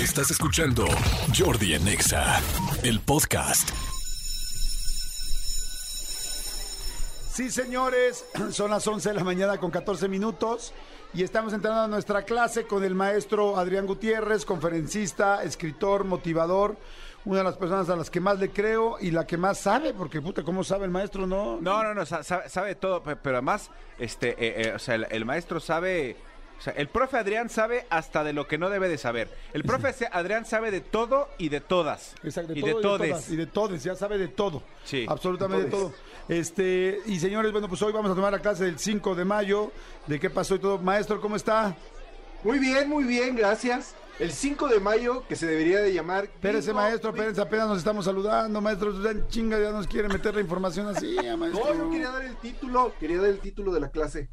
Estás escuchando Jordi en Exa, el podcast. Sí, señores, son las 11 de la mañana con 14 minutos y estamos entrando a nuestra clase con el maestro Adrián Gutiérrez, conferencista, escritor, motivador, una de las personas a las que más le creo y la que más sabe, porque puta, ¿cómo sabe el maestro, no? No, no, no, sa- sabe, sabe todo, pe- pero además, este, eh, eh, o sea, el, el maestro sabe, o sea, el profe Adrián sabe hasta de lo que no debe de saber. El profe Adrián sabe de todo y de todas. Exacto, y todo de todes. todas, y de todes, ya sabe de todo. Sí. Absolutamente de todo. Este, y señores, bueno, pues hoy vamos a tomar la clase del 5 de mayo, de qué pasó y todo. Maestro, ¿cómo está? Muy bien, muy bien, gracias. El 5 de mayo, que se debería de llamar... Espérese, maestro, espérese, apenas nos estamos saludando, maestro. Usted chinga, ya nos quiere meter la información así, maestro. No, yo quería dar el título, quería dar el título de la clase.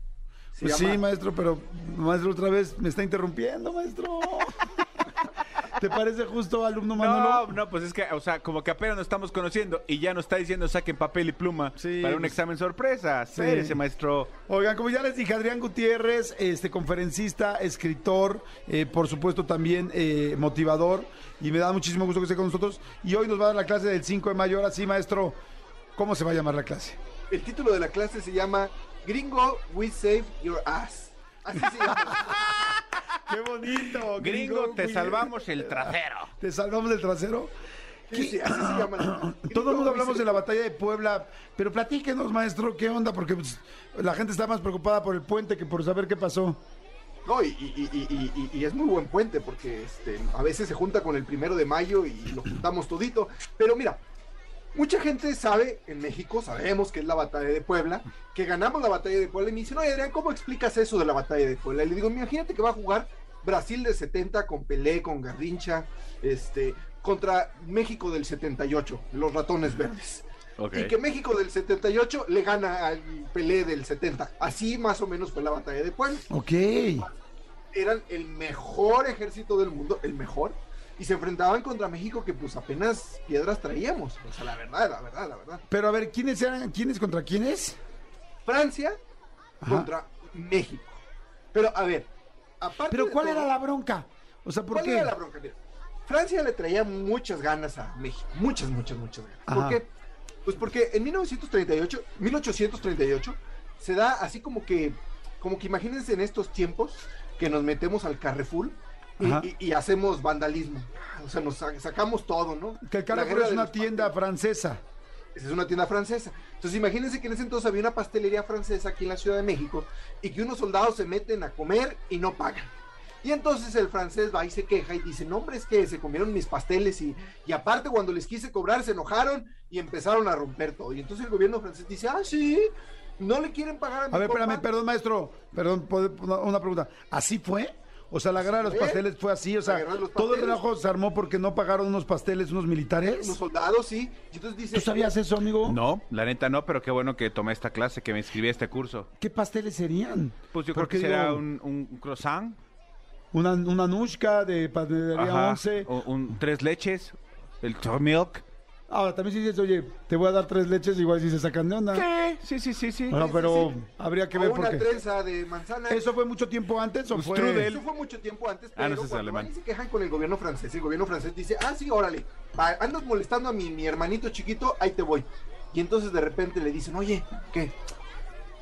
Se Pues llama- sí, maestro, pero maestro otra vez me está interrumpiendo, maestro. ¿Te parece justo, alumno No, Manolo? no, pues es que, o sea, como que apenas nos estamos conociendo y ya nos está diciendo saquen papel y pluma Sí, para un pues- examen sorpresa. Espérese, maestro. Oigan, como ya les dije, Adrián Gutiérrez, este conferencista, escritor, eh, por supuesto también eh, motivador, y me da muchísimo gusto que esté con nosotros. Y hoy nos va a dar la clase del 5 de mayo. Ahora sí, maestro, ¿cómo se va a llamar la clase? El título de la clase se llama Gringo, we save your ass. Así se llama. ¡Qué bonito! Gringo, te salvamos el trasero. ¿Te salvamos del trasero? Sí, sí, así se llama. Todo el mundo hablamos de la batalla de Puebla, pero platíquenos, maestro, ¿qué onda? Porque pues, la gente está más preocupada por el puente que por saber qué pasó. No, y- y- y- y es muy buen puente porque este, a veces se junta con el primero de mayo y lo juntamos todito. Pero mira, mucha gente sabe, en México sabemos que es la batalla de Puebla, que ganamos la batalla de Puebla y me dicen, oye Adrián, ¿cómo explicas eso de la batalla de Puebla? Y le digo, imagínate que va a jugar Brasil del 70 con Pelé, con Garrincha, este, contra México del 78, los ratones verdes. Ok. Y que México del 78 le gana al Pelé del 70. Así más o menos fue la batalla de Puebla Ok. eran el mejor ejército del mundo, el mejor, y se enfrentaban contra México que pues apenas piedras traíamos. O sea, la verdad, la verdad, la verdad. Pero a ver, ¿quiénes eran? ¿Quiénes contra quiénes? Francia Ajá. contra México. Pero a ver, aparte Pero de ¿cuál todo, era la bronca? O sea, ¿por ¿cuál qué? era la bronca? Mira, Francia le traía muchas ganas a México, muchas, muchas, muchas ganas. Ajá. ¿Por qué? Pues porque en 1938, 1838 se da así como que, como que imagínense en estos tiempos que nos metemos al Carrefour y, hacemos vandalismo. O sea, nos sa- sacamos todo, ¿no? Que el Carrefour es una tienda pasteles. francesa. Esa es una tienda francesa. Entonces imagínense que en ese entonces había una pastelería francesa aquí en la Ciudad de México y que unos soldados se meten a comer y no pagan. Y entonces el francés va y se queja y dice, no hombre, es que se comieron mis pasteles y, y aparte cuando les quise cobrar se enojaron y empezaron a romper todo. Y entonces el gobierno francés dice, ah, sí, no le quieren pagar a mi A ver, compa". espérame, perdón, maestro. Perdón, ¿puedo- una una pregunta. ¿Así fue? O sea, la guerra de los pasteles fue así, o sea, todo el relajo se armó porque no pagaron unos pasteles unos militares. Unos soldados, sí. Y entonces dice, ¿Tú sabías eso, amigo? No, la neta no, pero qué bueno que tomé esta clase, que me inscribí a este curso. ¿Qué pasteles serían? Pues yo creo que será digo, un, un croissant, Una, una nushka de ajá, 11. o- un tres leches, el milk. Ahora, también si dices, oye, te voy a dar tres leches, igual si se sacan de onda. Sí, sí, sí, sí. Ah, Sí, pero sí, sí. habría que o ver una por qué. trenza de manzana. ¿Eso fue mucho tiempo antes o Un fue...? strudel. Eso fue mucho tiempo antes, Ah, pero no, ese es cuando alemán. van y se quejan con el gobierno francés, el gobierno francés dice, ah, sí, órale, andas molestando a mi, mi hermanito chiquito, ahí te voy. Y entonces de repente le dicen, oye, ¿qué?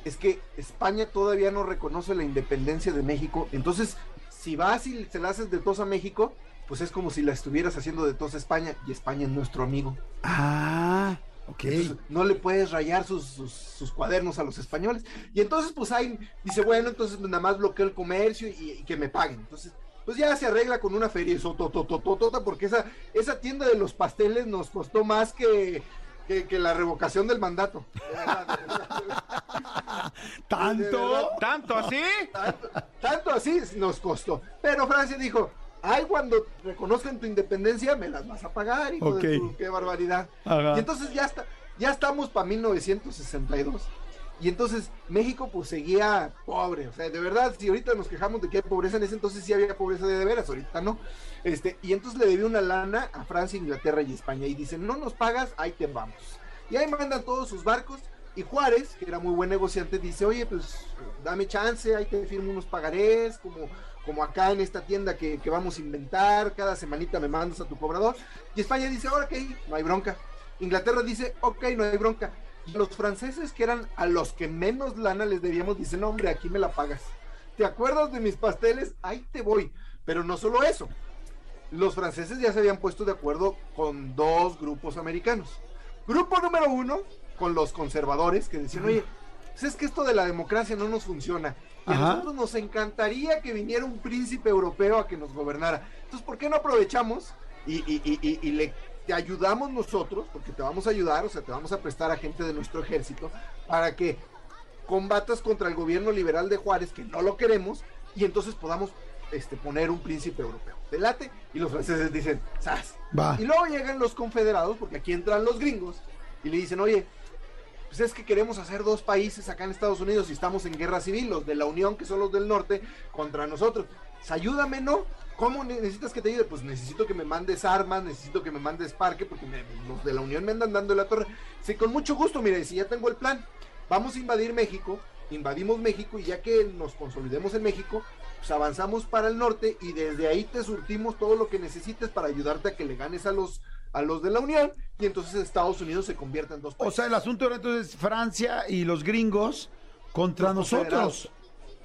Es que España todavía no reconoce la independencia de México, entonces si vas y se la haces de tos a México, pues es como si la estuvieras haciendo de tos a España, y España es nuestro amigo. Ah, ok. Entonces, no le puedes rayar sus, sus, sus cuadernos a los españoles. Y entonces, pues ahí dice, bueno, entonces nada más bloqueo el comercio y, y que me paguen. Entonces, pues ya se arregla con una feria to, porque esa, esa tienda de los pasteles nos costó más que, que, que la revocación del mandato. ¿Tanto? ¿Tanto así? Tanto, tanto así nos costó. Pero Francia dijo, ay, cuando reconozcan tu independencia, me las vas a pagar, hijo de Ok. tu- qué barbaridad. Ajá. Y entonces ya está, ya estamos para 1962. Y entonces México pues seguía pobre, o sea, de verdad, si ahorita nos quejamos de que hay pobreza, en ese entonces sí había pobreza de, de veras, ahorita no. Este, y entonces le debió una lana a Francia, Inglaterra y España y dicen, no nos pagas, ahí te vamos. Y ahí mandan todos sus barcos y Juárez, que era muy buen negociante, dice, oye, pues dame chance, ahí te firmo unos pagarés, como, como acá en esta tienda que, que vamos a inventar, cada semanita me mandas a tu cobrador. Y España dice, ahora ok, no hay bronca. Inglaterra dice, ok, no hay bronca. Los franceses, que eran a los que menos lana les debíamos, dicen, no, hombre, aquí me la pagas. ¿Te acuerdas de mis pasteles? Ahí te voy. Pero no solo eso. Los franceses ya se habían puesto de acuerdo con dos grupos americanos. Grupo número uno, con los conservadores, que decían, oye, pues es que esto de la democracia no nos funciona. Y a nosotros nos encantaría que viniera un príncipe europeo a que nos gobernara. Entonces, ¿por qué no aprovechamos y, y- y- y- y le te ayudamos nosotros, porque te vamos a ayudar, o sea, te vamos a prestar a gente de nuestro ejército para que combatas contra el gobierno liberal de Juárez, que no lo queremos, y entonces podamos este, poner un príncipe europeo. Te late, y los franceses dicen, ¡zas! Va. Y luego llegan los confederados, porque aquí entran los gringos, y le dicen, oye, pues es que queremos hacer dos países acá en Estados Unidos y estamos en guerra civil, los de la Unión, que son los del norte, contra nosotros. Pues ayúdame, ¿no? ¿Cómo ne- necesitas que te ayude? Pues necesito que me mandes armas, necesito que me mandes parque, porque me- los de la Unión me andan dando la torre. Sí, con mucho gusto, mire, si ya tengo el plan, vamos a invadir México, invadimos México y ya que nos consolidemos en México, pues avanzamos para el norte y desde ahí te surtimos todo lo que necesites para ayudarte a que le ganes a los a los de la Unión y entonces Estados Unidos se convierta en dos O países. sea, el asunto era entonces Francia y los gringos contra Los nosotros.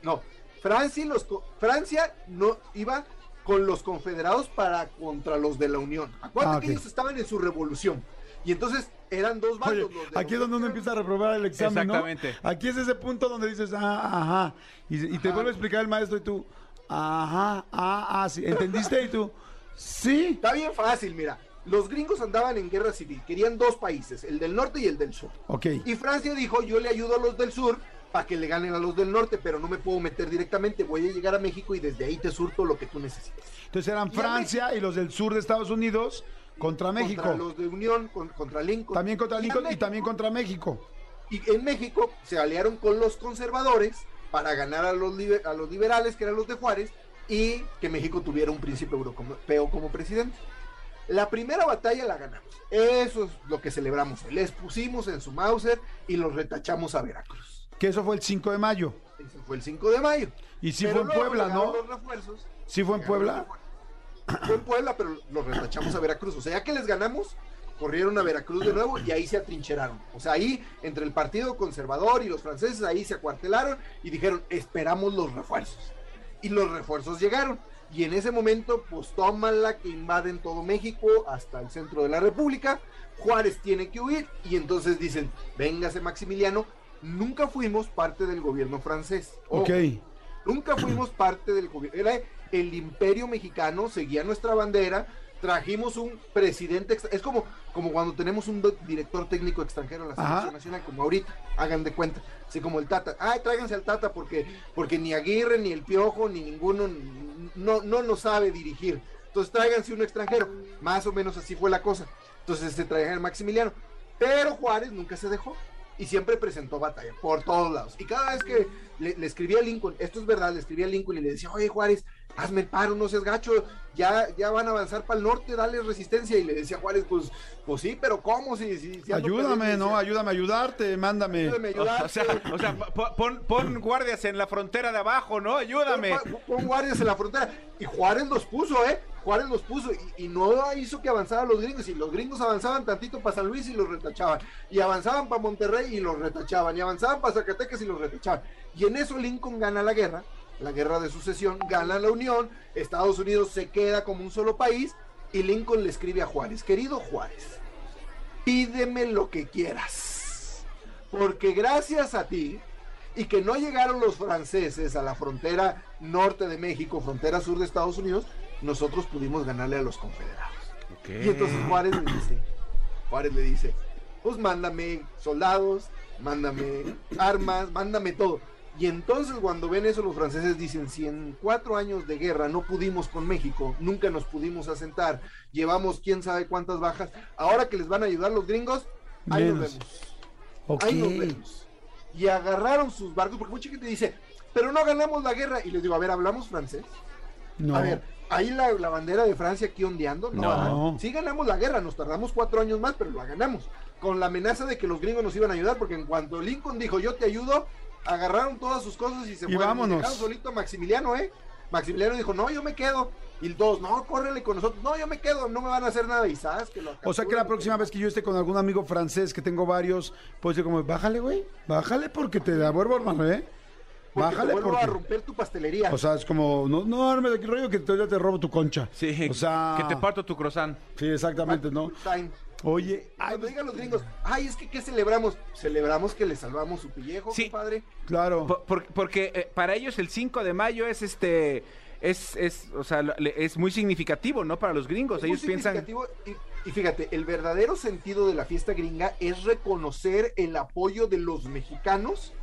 No, Francia, y los, co- Francia no iba con los confederados para contra los de la Unión. Acuérdate Ah, que ok. ellos estaban en su revolución. Y entonces eran dos Oye, bandos. los de aquí es donde uno empieza a reprobar el examen, ¿no? Exactamente. Aquí es ese punto donde dices, ah, ajá. Y, y te Ajá. vuelve a explicar el maestro y tú, ajá, ah, ah, sí. ¿Entendiste? Y tú, sí. Está bien fácil, mira. Los gringos andaban en guerra civil, querían dos países, el del norte y el del sur. Ok. Y Francia dijo, yo le ayudo a los del sur para que le ganen a los del norte, pero no me puedo meter directamente, voy a llegar a México y desde ahí te surto lo que tú necesites. Entonces eran Y Francia y los del sur de Estados Unidos contra México. Contra los de Unión, con- contra Lincoln. También contra Lincoln y también contra México. Y en México se aliaron con los conservadores para ganar a los, liber- a los liberales, que eran los de Juárez, y que México tuviera un príncipe europeo como presidente. La primera batalla la ganamos. Eso es lo que celebramos. hoy. Les pusimos en su Mauser y los retachamos a Veracruz. Que eso fue el 5 de mayo. Ese fue el 5 de mayo. Y sí Pero fue en Puebla, ¿no? Los refuerzos. Sí fue en Puebla. Fue en Puebla, pero los retachamos a Veracruz. O sea, ya que les ganamos, corrieron a Veracruz de nuevo y ahí se atrincheraron. O sea, ahí entre el Partido Conservador y los franceses, ahí se acuartelaron y dijeron, esperamos los refuerzos. Y los refuerzos llegaron. Y en ese momento, pues tómala que invaden todo México hasta el centro de la República. Juárez tiene que huir y entonces dicen, véngase Maximiliano, nunca fuimos parte del gobierno francés. Ok. Nunca fuimos parte del gobierno. Era el imperio mexicano, seguía nuestra bandera. Trajimos un presidente. Es como, como cuando tenemos un director técnico extranjero en la Ajá. selección nacional, como ahorita. Hagan de cuenta. Así como el Tata. Ay, tráiganse al Tata porque, porque ni Aguirre, ni el Piojo, ni ninguno no, no nos sabe dirigir. Entonces tráiganse un extranjero. Más o menos así fue la cosa. Entonces se traían al Maximiliano. Pero Juárez nunca se dejó. Y siempre presentó batalla por todos lados. Y cada vez que le, le escribía a Lincoln, esto es verdad, le escribía a Lincoln y le decía, oye Juárez, hazme el paro, no seas gacho, ya, ya van a avanzar para el norte, dale resistencia. Y le decía Juárez, pues, pues sí, pero ¿cómo? Si, si, si ando Ayúdame, perdiendo?" ¿no? Ayúdame a ayudarte, mándame. "Ayúdame a ayudarte". O sea, o sea, pon, pon guardias en la frontera de abajo, ¿no? Ayúdame. Pon, pon guardias en la frontera. Y Juárez los puso, ¿eh? Juárez los puso y, y no hizo que avanzaran los gringos. Y los gringos avanzaban tantito para San Luis y los retachaban. Y avanzaban para Monterrey y los retachaban. Y avanzaban para Zacatecas y los retachaban. Y en eso Lincoln gana la guerra, la guerra de sucesión, gana la Unión. Estados Unidos se queda como un solo país. Y Lincoln le escribe a Juárez: Querido Juárez, pídeme lo que quieras. Porque gracias a ti, y que no llegaron los franceses a la frontera norte de México, frontera sur de Estados Unidos, nosotros pudimos ganarle a los confederados. Y entonces Juárez le dice, Juárez le dice, pues mándame soldados, mándame armas, mándame todo. Y entonces cuando ven eso los franceses dicen, si en cuatro años de guerra no pudimos con México, nunca nos pudimos asentar, llevamos quién sabe cuántas bajas, ahora que les van a ayudar los gringos, ahí nos vemos. Ahí nos vemos. Y agarraron sus barcos, porque mucha gente dice, pero no ganamos la guerra. Y les digo, a ver, ¿hablamos francés? No. A ver, ahí la, la bandera de Francia aquí ondeando. No, No. Sí ganamos la guerra, nos tardamos cuatro años más, pero la ganamos. Con la amenaza de que los gringos nos iban a ayudar, porque en cuanto Lincoln dijo, yo te ayudo, agarraron todas sus cosas y se Y fueron. vámonos. dejaron solito a Maximiliano, ¿eh? Maximiliano dijo, no, yo me quedo. Y dos, no, córrele con nosotros. No, yo me quedo, no me van a hacer nada. Y sabes que lo O sea que la próxima vez que yo esté con algún amigo francés, que tengo varios, pues yo como, bájale, güey, bájale porque te da vuelvo, hermano, ¿eh? Bájale te vuelvo porque... a romper tu pastelería. O sea, es como, no, no, arme de aquí rollo que te, te robo tu concha. Sí, O sea... que te parto tu croissant. Sí, exactamente, ¿no? Oye, ay, Cuando digan los gringos, ay, es que ¿qué celebramos? Celebramos que le salvamos su pellejo, Sí. compadre. claro. Por- por- porque eh, para ellos el 5 de mayo es este es, es o sea, es muy significativo, ¿no? Para los gringos. Es muy ellos piensan significativo Y, y fíjate, el verdadero sentido de la fiesta gringa es reconocer el apoyo de los mexicanos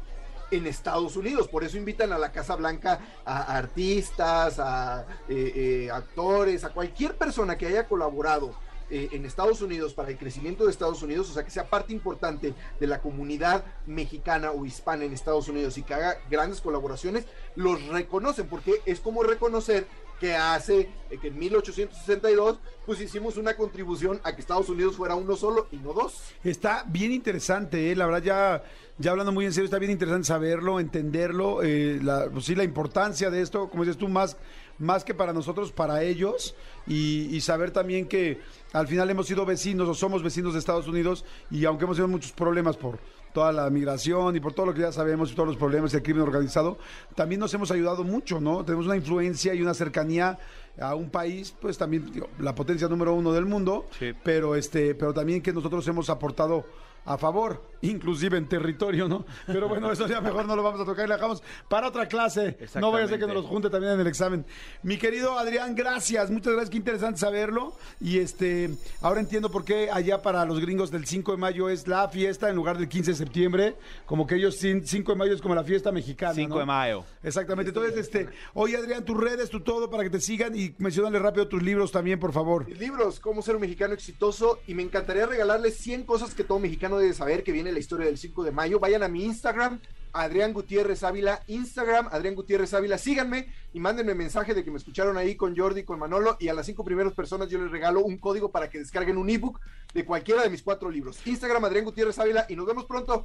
en Estados Unidos. Por eso invitan a la Casa Blanca a artistas, a eh, eh, actores, a cualquier persona que haya colaborado eh, en Estados Unidos para el crecimiento de Estados Unidos, o sea, que sea parte importante de la comunidad mexicana o hispana en Estados Unidos y que haga grandes colaboraciones, los reconocen, porque es como reconocer que hace, eh, que en 1862, pues hicimos una contribución a que Estados Unidos fuera uno solo y no dos. Está bien interesante, ¿eh? la verdad ya, ya hablando muy en serio, está bien interesante saberlo, entenderlo, eh, la, pues sí, la importancia de esto, como dices tú, más, más que para nosotros, para ellos, y, y saber también que al final hemos sido vecinos o somos vecinos de Estados Unidos y aunque hemos tenido muchos problemas por toda la migración y por todo lo que ya sabemos y todos los problemas y el crimen organizado, también nos hemos ayudado mucho, ¿no? Tenemos una influencia y una cercanía a un país, pues también digo, la potencia número uno del mundo, Sí. pero este, pero también que nosotros hemos aportado a favor, inclusive en territorio, ¿no? Pero bueno, eso ya mejor no lo vamos a tocar y lo dejamos para otra clase. No vaya a ser que nos los junte también en el examen. Mi querido Adrián, gracias, muchas gracias, qué interesante saberlo. Y este, ahora entiendo por qué allá para los gringos del 5 de mayo es la fiesta en lugar del 15 de septiembre, como que ellos cin- 5 de mayo es como la fiesta mexicana. 5 ¿no? de mayo. Exactamente. Entonces, este, oye Adrián, tus redes, tu todo para que te sigan y mencionale rápido tus libros también, por favor. Libros, Cómo ser un mexicano exitoso. Y me encantaría regalarles 100 cosas que todo mexicano debe saber, que viene la historia del 5 de mayo. Vayan a mi Instagram, Adrián Gutiérrez Ávila. Instagram, Adrián Gutiérrez Ávila. Síganme y mándenme mensaje de que me escucharon ahí con Jordi, con Manolo. Y a las cinco primeras personas yo les regalo un código para que descarguen un ebook de cualquiera de mis cuatro libros. Instagram, Adrián Gutiérrez Ávila. Y nos vemos pronto.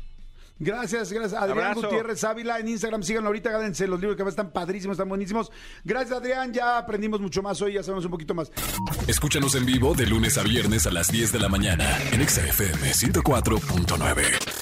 Gracias, gracias. Adrián Abrazo. Gutiérrez Ávila en Instagram. Síganlo ahorita, gánense los libros que están padrísimos, están buenísimos. Gracias, Adrián. Ya aprendimos mucho más hoy, ya sabemos un poquito más. Escúchanos en vivo de lunes a viernes a las 10 de la mañana en Exa FM 104.9.